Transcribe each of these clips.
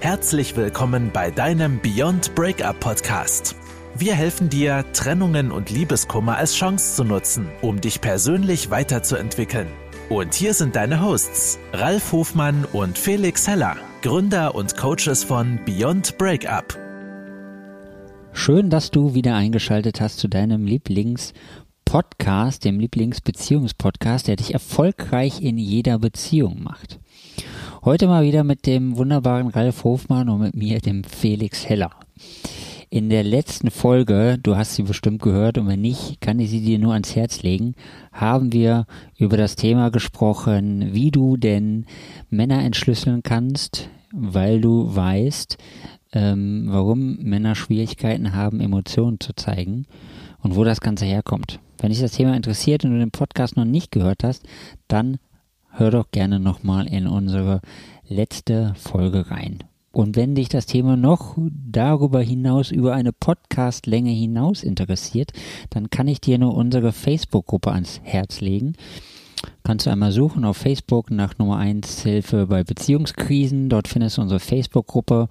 Herzlich willkommen bei deinem Beyond Breakup Podcast. Wir helfen dir, Trennungen und Liebeskummer als Chance zu nutzen, um dich persönlich weiterzuentwickeln. Und hier sind deine Hosts, Ralf Hofmann und Felix Heller, Gründer und Coaches von Beyond Breakup. Schön, dass du wieder eingeschaltet hast zu deinem Lieblingspodcast, dem Lieblingsbeziehungspodcast, der dich erfolgreich in jeder Beziehung macht. Heute mal wieder mit dem wunderbaren Ralf Hofmann und mit mir, dem Felix Heller. In der letzten Folge, du hast sie bestimmt gehört und wenn nicht, kann ich sie dir nur ans Herz legen, haben wir über das Thema gesprochen, wie du denn Männer entschlüsseln kannst, weil du weißt, ähm, warum Männer Schwierigkeiten haben, Emotionen zu zeigen und wo das Ganze herkommt. Wenn dich das Thema interessiert und du den Podcast noch nicht gehört hast, dann hör doch gerne nochmal in unsere letzte Folge rein. Und wenn dich das Thema noch darüber hinaus, über eine Podcastlänge hinaus interessiert, dann kann ich dir nur unsere Facebook-Gruppe ans Herz legen. Kannst du einmal suchen auf Facebook nach Nummer 1 Hilfe bei Beziehungskrisen. Dort findest du unsere Facebook-Gruppe.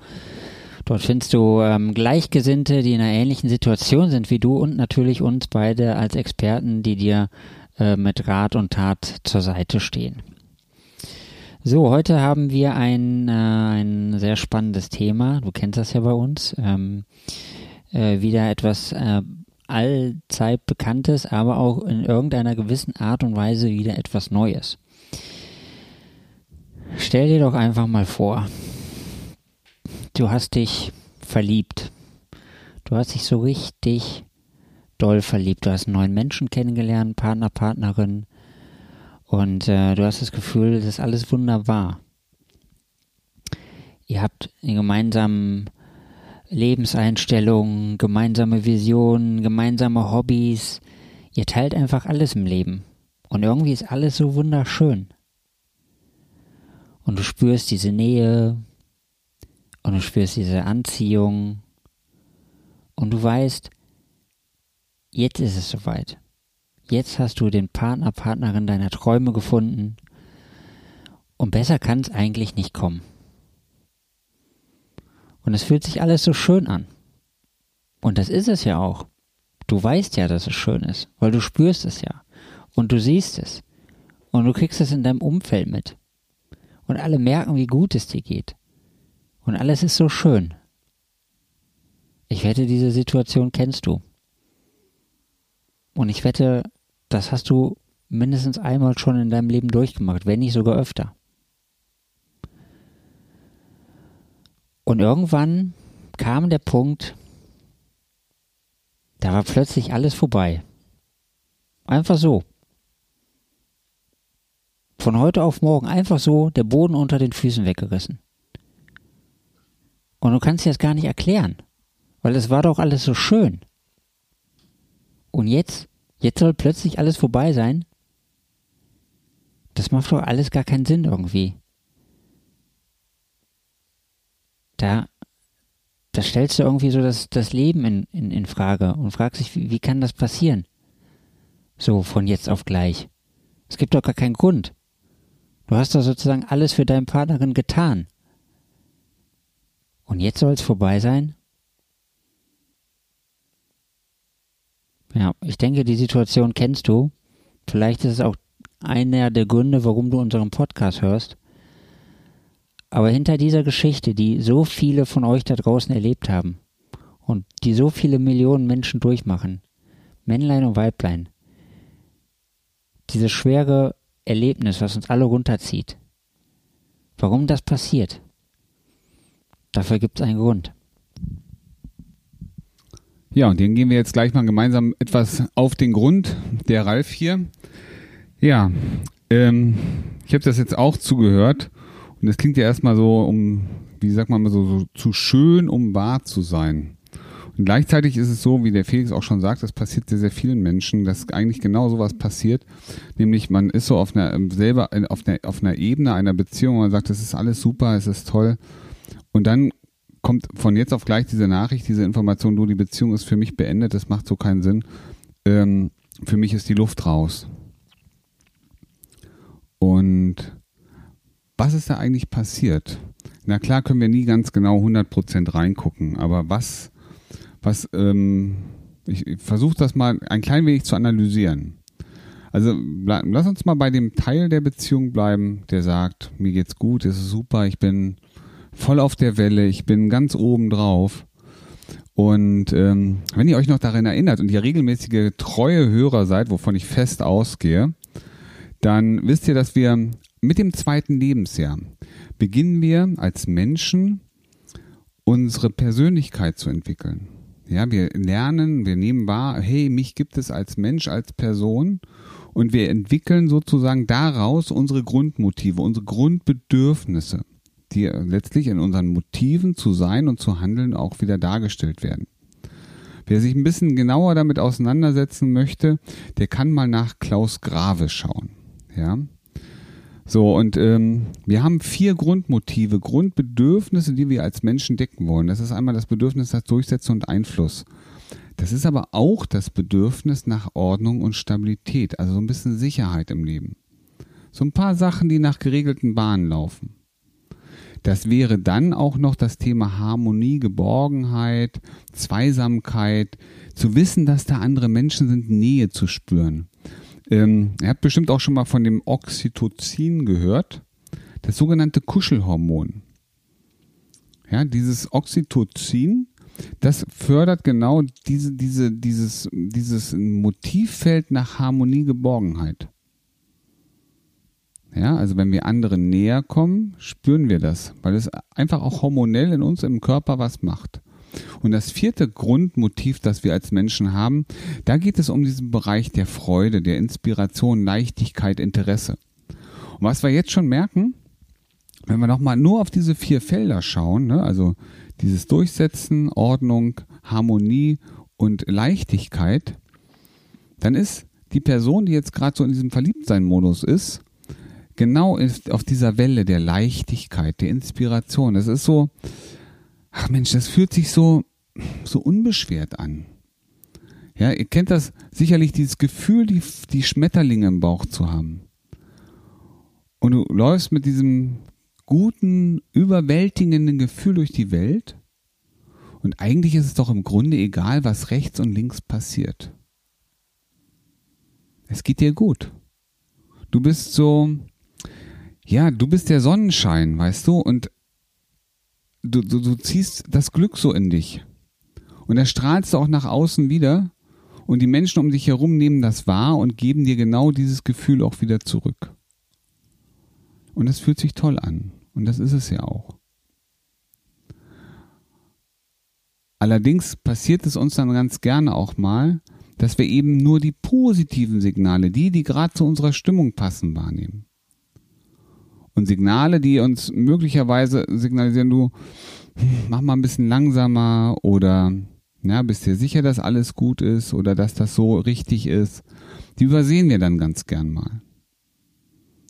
Dort findest du ähm, Gleichgesinnte, die in einer ähnlichen Situation sind wie du und natürlich uns beide als Experten, die dir äh, mit Rat und Tat zur Seite stehen. So, heute haben wir ein, äh, ein sehr spannendes Thema. Du kennst das ja bei uns. Ähm, äh, wieder etwas äh, allzeit Bekanntes, aber auch in irgendeiner gewissen Art und Weise wieder etwas Neues. Stell dir doch einfach mal vor, du hast dich verliebt. Du hast dich so richtig doll verliebt. Du hast einen neuen Menschen kennengelernt, Partner, Partnerin. Und äh, du hast das Gefühl, das ist alles wunderbar. Ihr habt gemeinsame Lebenseinstellungen, gemeinsame Visionen, gemeinsame Hobbys. Ihr teilt einfach alles im Leben. Und irgendwie ist alles so wunderschön. Und du spürst diese Nähe, und du spürst diese Anziehung und du weißt, jetzt ist es soweit. Jetzt hast du den Partner, Partnerin deiner Träume gefunden und besser kann es eigentlich nicht kommen. Und es fühlt sich alles so schön an. Und das ist es ja auch. Du weißt ja, dass es schön ist, weil du spürst es ja. Und du siehst es. Und du kriegst es in deinem Umfeld mit. Und alle merken, wie gut es dir geht. Und alles ist so schön. Ich wette, diese Situation kennst du. Und ich wette, das hast du mindestens einmal schon in deinem Leben durchgemacht, wenn nicht sogar öfter. Und irgendwann kam der Punkt, da war plötzlich alles vorbei. Einfach so. Von heute auf morgen einfach so der Boden unter den Füßen weggerissen. Und du kannst dir das gar nicht erklären, weil es war doch alles so schön. Und jetzt, jetzt soll plötzlich alles vorbei sein? Das macht doch alles gar keinen Sinn irgendwie. Da, da stellst du irgendwie so das, das Leben in, in, in Frage und fragst dich, wie, wie kann das passieren? So von jetzt auf gleich. Es gibt doch gar keinen Grund. Du hast doch sozusagen alles für deine Partnerin getan. Und jetzt soll es vorbei sein? Ja, ich denke, die Situation kennst du. Vielleicht ist es auch einer der Gründe, warum du unseren Podcast hörst. Aber hinter dieser Geschichte, die so viele von euch da draußen erlebt haben und die so viele Millionen Menschen durchmachen, Männlein und Weiblein, dieses schwere Erlebnis, was uns alle runterzieht, warum das passiert, Dafür gibt es einen Grund. Ja, und den gehen wir jetzt gleich mal gemeinsam etwas auf den Grund. Der Ralf hier. Ja, ähm, ich habe das jetzt auch zugehört und es klingt ja erstmal so, um, wie sagt man mal so, so zu schön, um wahr zu sein. Und gleichzeitig ist es so, wie der Felix auch schon sagt, das passiert sehr, sehr vielen Menschen, dass eigentlich genau sowas passiert. Nämlich man ist so auf einer, selber auf einer, auf einer Ebene einer Beziehung, wo man sagt, das ist alles super, es ist toll. Und dann kommt von jetzt auf gleich diese Nachricht, diese Information, du, die Beziehung ist für mich beendet, das macht so keinen Sinn. Ähm, für mich ist die Luft raus. Und was ist da eigentlich passiert? na klar können wir nie ganz genau 100% reingucken, aber was, was, ähm, ich, ich versuche das mal ein klein wenig zu analysieren. Also lass uns mal bei dem Teil der Beziehung bleiben, der sagt, mir geht's gut, es ist super, ich bin voll auf der Welle, ich bin ganz oben drauf. Und ähm, wenn ihr euch noch daran erinnert und ihr regelmäßige treue Hörer seid, wovon ich fest ausgehe, dann wisst ihr, dass wir mit dem zweiten Lebensjahr beginnen wir als Menschen unsere Persönlichkeit zu entwickeln. Ja, wir lernen, wir nehmen wahr, hey, mich gibt es als Mensch, als Person und wir entwickeln sozusagen daraus unsere Grundmotive, unsere Grundbedürfnisse, die letztlich in unseren Motiven zu sein und zu handeln auch wieder dargestellt werden. Wer sich ein bisschen genauer damit auseinandersetzen möchte, der kann mal nach Klaus Grave schauen. Ja, so, und ähm, wir haben vier Grundmotive, Grundbedürfnisse, die wir als Menschen decken wollen. Das ist einmal das Bedürfnis nach Durchsetzung und Einfluss. Das ist aber auch das Bedürfnis nach Ordnung und Stabilität, also so ein bisschen Sicherheit im Leben. So ein paar Sachen, die nach geregelten Bahnen laufen. Das wäre dann auch noch das Thema Harmonie, Geborgenheit, Zweisamkeit, zu wissen, dass da andere Menschen sind, Nähe zu spüren. Ähm, ihr habt bestimmt auch schon mal von dem Oxytocin gehört, das sogenannte Kuschelhormon. Ja, dieses Oxytocin, das fördert genau diese, diese, dieses, dieses Motivfeld nach Harmonie, Geborgenheit. Ja, also wenn wir anderen näher kommen, spüren wir das, weil es einfach auch hormonell in uns im Körper was macht. Und das vierte Grundmotiv, das wir als Menschen haben, da geht es um diesen Bereich der Freude, der Inspiration, Leichtigkeit, Interesse. Und was wir jetzt schon merken, wenn wir nochmal nur auf diese vier Felder schauen, ne, also dieses Durchsetzen, Ordnung, Harmonie und Leichtigkeit, dann ist die Person, die jetzt gerade so in diesem Verliebtsein-Modus ist, genau auf dieser Welle der Leichtigkeit, der Inspiration. Es ist so, ach Mensch, das fühlt sich so, so unbeschwert an. Ja, ihr kennt das sicherlich, dieses Gefühl, die, die Schmetterlinge im Bauch zu haben. Und du läufst mit diesem guten, überwältigenden Gefühl durch die Welt. Und eigentlich ist es doch im Grunde egal, was rechts und links passiert. Es geht dir gut. Du bist so, ja, du bist der Sonnenschein, weißt du, und du, du, du ziehst das Glück so in dich. Und das strahlst du auch nach außen wieder. Und die Menschen um dich herum nehmen das wahr und geben dir genau dieses Gefühl auch wieder zurück. Und das fühlt sich toll an. Und das ist es ja auch. Allerdings passiert es uns dann ganz gerne auch mal, dass wir eben nur die positiven Signale, die, die gerade zu unserer Stimmung passen, wahrnehmen und Signale, die uns möglicherweise signalisieren, du mach mal ein bisschen langsamer oder ja, bist dir sicher, dass alles gut ist oder dass das so richtig ist, die übersehen wir dann ganz gern mal.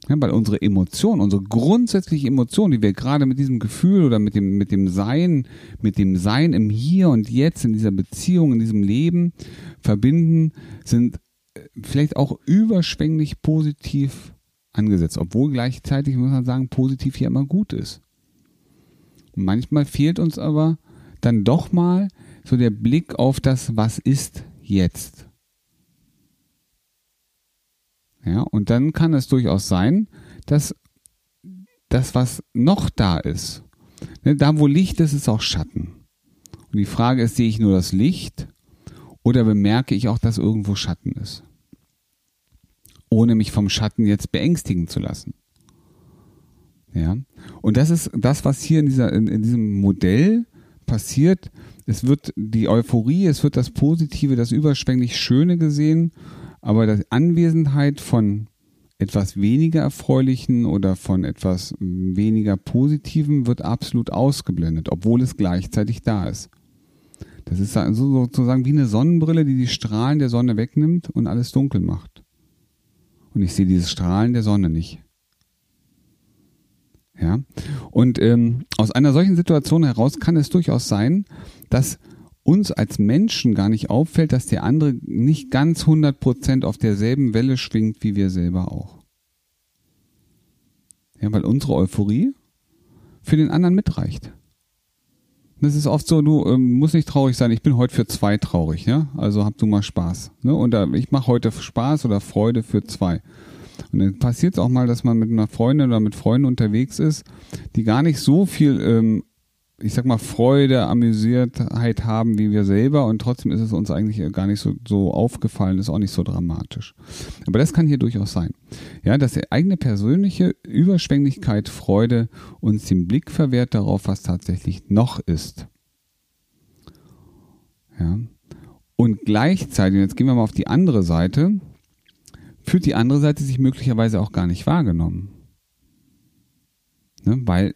Ja, weil unsere Emotion, unsere grundsätzliche Emotion, die wir gerade mit diesem Gefühl oder mit dem, mit dem Sein, mit dem Sein im Hier und Jetzt, in dieser Beziehung, in diesem Leben verbinden, sind äh, vielleicht auch überschwänglich positiv angesetzt, obwohl gleichzeitig, muss man sagen, positiv hier immer gut ist. Und manchmal fehlt uns aber dann doch mal so der Blick auf das, was ist jetzt. Ja, und dann kann es durchaus sein, dass das, was noch da ist, ne, da wo Licht ist, ist auch Schatten. Und die Frage ist, sehe ich nur das Licht oder bemerke ich auch, dass irgendwo Schatten ist? Ohne mich vom Schatten jetzt beängstigen zu lassen. Ja. Und das ist das, was hier in dieser, in, in diesem Modell passiert. Es wird die Euphorie, es wird das Positive, das überschwänglich Schöne gesehen, aber die Anwesenheit von etwas weniger Erfreulichen oder von etwas weniger Positivem wird absolut ausgeblendet, obwohl es gleichzeitig da ist. Das ist sozusagen wie eine Sonnenbrille, die die Strahlen der Sonne wegnimmt und alles dunkel macht und ich sehe dieses Strahlen der Sonne nicht. Ja, und ähm, aus einer solchen Situation heraus kann es durchaus sein, dass uns als Menschen gar nicht auffällt, dass der andere nicht ganz 100% auf derselben Welle schwingt wie wir selber auch. Ja, weil unsere Euphorie für den anderen mitreicht. Das ist oft so, du ähm, musst nicht traurig sein, ich bin heute für zwei traurig, ja? Also hab du mal Spaß. Ne? Und da, ich mache heute Spaß oder Freude für zwei. Und dann passiert es auch mal, dass man mit einer Freundin oder mit Freunden unterwegs ist, die gar nicht so viel ähm, ich sag mal, Freude, Amüsiertheit haben wie wir selber und trotzdem ist es uns eigentlich gar nicht so, so aufgefallen, ist auch nicht so dramatisch. Aber das kann hier durchaus sein. Ja, dass die eigene persönliche Überschwänglichkeit, Freude uns den Blick verwehrt darauf, was tatsächlich noch ist. Ja. Und gleichzeitig, jetzt gehen wir mal auf die andere Seite, fühlt die andere Seite sich möglicherweise auch gar nicht wahrgenommen. Ne, weil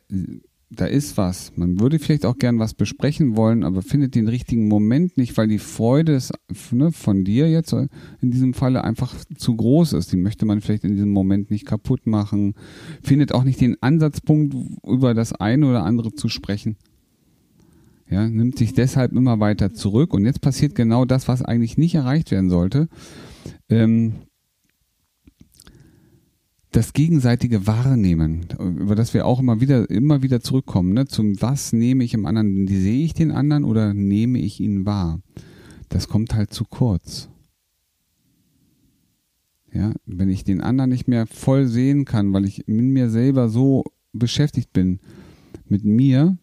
da ist was. Man würde vielleicht auch gern was besprechen wollen, aber findet den richtigen Moment nicht, weil die Freude ist, ne, von dir jetzt in diesem Falle einfach zu groß ist. Die möchte man vielleicht in diesem Moment nicht kaputt machen. Findet auch nicht den Ansatzpunkt, über das eine oder andere zu sprechen. Ja, nimmt sich deshalb immer weiter zurück. Und jetzt passiert genau das, was eigentlich nicht erreicht werden sollte. Ähm, das gegenseitige Wahrnehmen, über das wir auch immer wieder, immer wieder zurückkommen, ne? zum was nehme ich im anderen, sehe ich den anderen oder nehme ich ihn wahr? Das kommt halt zu kurz. Ja, wenn ich den anderen nicht mehr voll sehen kann, weil ich in mir selber so beschäftigt bin mit mir,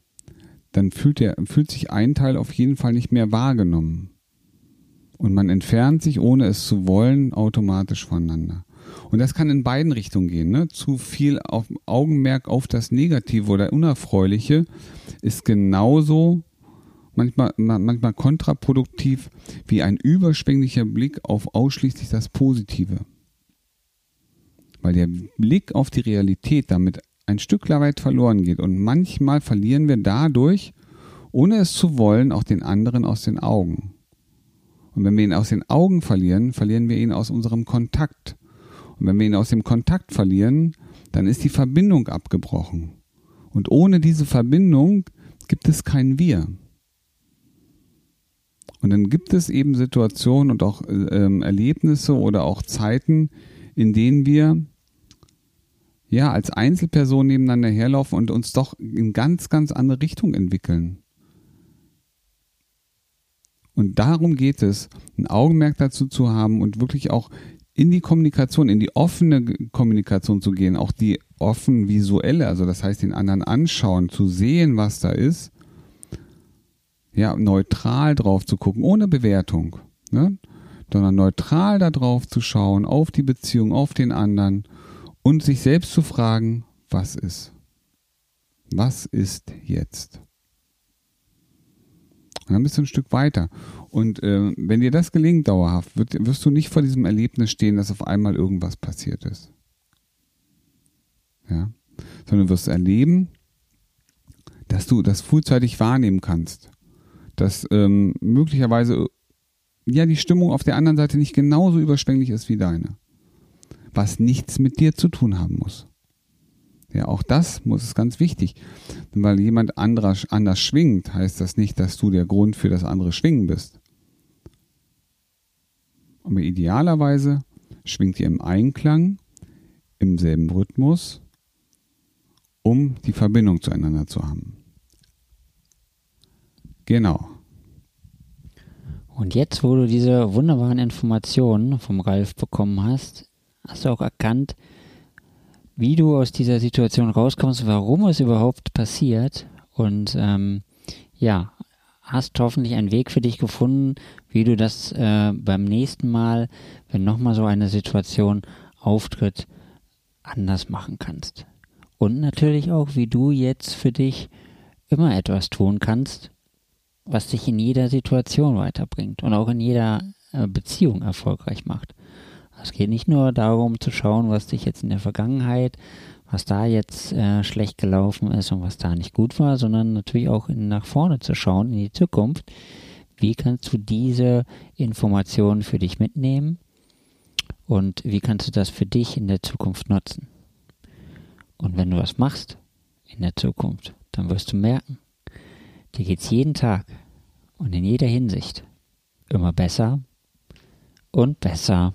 dann fühlt, der, fühlt sich ein Teil auf jeden Fall nicht mehr wahrgenommen. Und man entfernt sich, ohne es zu wollen, automatisch voneinander. Und das kann in beiden Richtungen gehen. Ne? Zu viel auf Augenmerk auf das Negative oder Unerfreuliche ist genauso manchmal, manchmal kontraproduktiv wie ein überschwänglicher Blick auf ausschließlich das Positive. Weil der Blick auf die Realität damit ein Stück weit verloren geht. Und manchmal verlieren wir dadurch, ohne es zu wollen, auch den anderen aus den Augen. Und wenn wir ihn aus den Augen verlieren, verlieren wir ihn aus unserem Kontakt. Und wenn wir ihn aus dem Kontakt verlieren, dann ist die Verbindung abgebrochen. Und ohne diese Verbindung gibt es kein Wir. Und dann gibt es eben Situationen und auch ähm, Erlebnisse oder auch Zeiten, in denen wir ja als Einzelperson nebeneinander herlaufen und uns doch in ganz, ganz andere Richtung entwickeln. Und darum geht es, ein Augenmerk dazu zu haben und wirklich auch in die Kommunikation, in die offene Kommunikation zu gehen, auch die offen visuelle, also das heißt den anderen anschauen, zu sehen, was da ist, ja, neutral drauf zu gucken, ohne Bewertung, ne? sondern neutral da drauf zu schauen, auf die Beziehung, auf den anderen und sich selbst zu fragen, was ist? Was ist jetzt? Und dann bist du ein Stück weiter. Und äh, wenn dir das gelingt dauerhaft, wird, wirst du nicht vor diesem Erlebnis stehen, dass auf einmal irgendwas passiert ist. Ja. Sondern wirst erleben, dass du das frühzeitig wahrnehmen kannst. Dass ähm, möglicherweise ja die Stimmung auf der anderen Seite nicht genauso überschwänglich ist wie deine. Was nichts mit dir zu tun haben muss. Ja, auch das muss ist ganz wichtig. Weil jemand anderer, anders schwingt, heißt das nicht, dass du der Grund für das andere Schwingen bist. Aber idealerweise schwingt ihr im Einklang, im selben Rhythmus, um die Verbindung zueinander zu haben. Genau. Und jetzt, wo du diese wunderbaren Informationen vom Ralf bekommen hast, hast du auch erkannt, wie du aus dieser Situation rauskommst, warum es überhaupt passiert und ähm, ja, hast hoffentlich einen Weg für dich gefunden, wie du das äh, beim nächsten Mal, wenn nochmal so eine Situation auftritt, anders machen kannst. Und natürlich auch, wie du jetzt für dich immer etwas tun kannst, was dich in jeder Situation weiterbringt und auch in jeder äh, Beziehung erfolgreich macht. Es geht nicht nur darum zu schauen, was dich jetzt in der Vergangenheit, was da jetzt äh, schlecht gelaufen ist und was da nicht gut war, sondern natürlich auch in, nach vorne zu schauen, in die Zukunft. Wie kannst du diese Informationen für dich mitnehmen und wie kannst du das für dich in der Zukunft nutzen? Und wenn du was machst in der Zukunft, dann wirst du merken, dir geht es jeden Tag und in jeder Hinsicht immer besser und besser